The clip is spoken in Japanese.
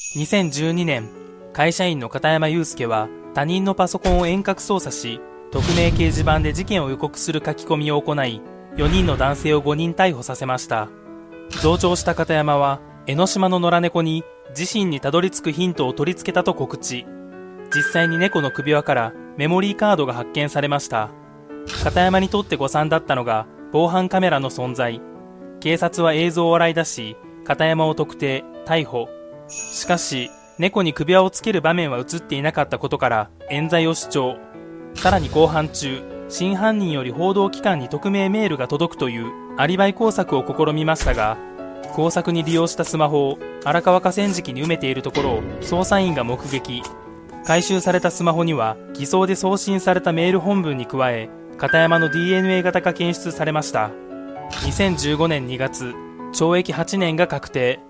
2012年、会社員の片山祐介は他人のパソコンを遠隔操作し、匿名掲示板で事件を予告する書き込みを行い、4人の男性を5人逮捕させました。増長した片山は、江ノ島の野良猫に自身にたどり着くヒントを取り付けたと告知。実際に猫の首輪からメモリーカードが発見されました。片山にとって誤算だったのが防犯カメラの存在。警察は映像を洗い出し、片山を特定、逮捕。しかし、猫に首輪をつける場面は映っていなかったことから冤罪を主張。さらに後半中、真犯人より報道機関に匿名メールが届くというアリバイ工作を試みましたが、工作に利用したスマホを荒川河川敷に埋めているところを捜査員が目撃。回収されたスマホには偽装で送信されたメール本文に加え、片山の DNA 型が検出されました。2015年2月、懲役8年が確定。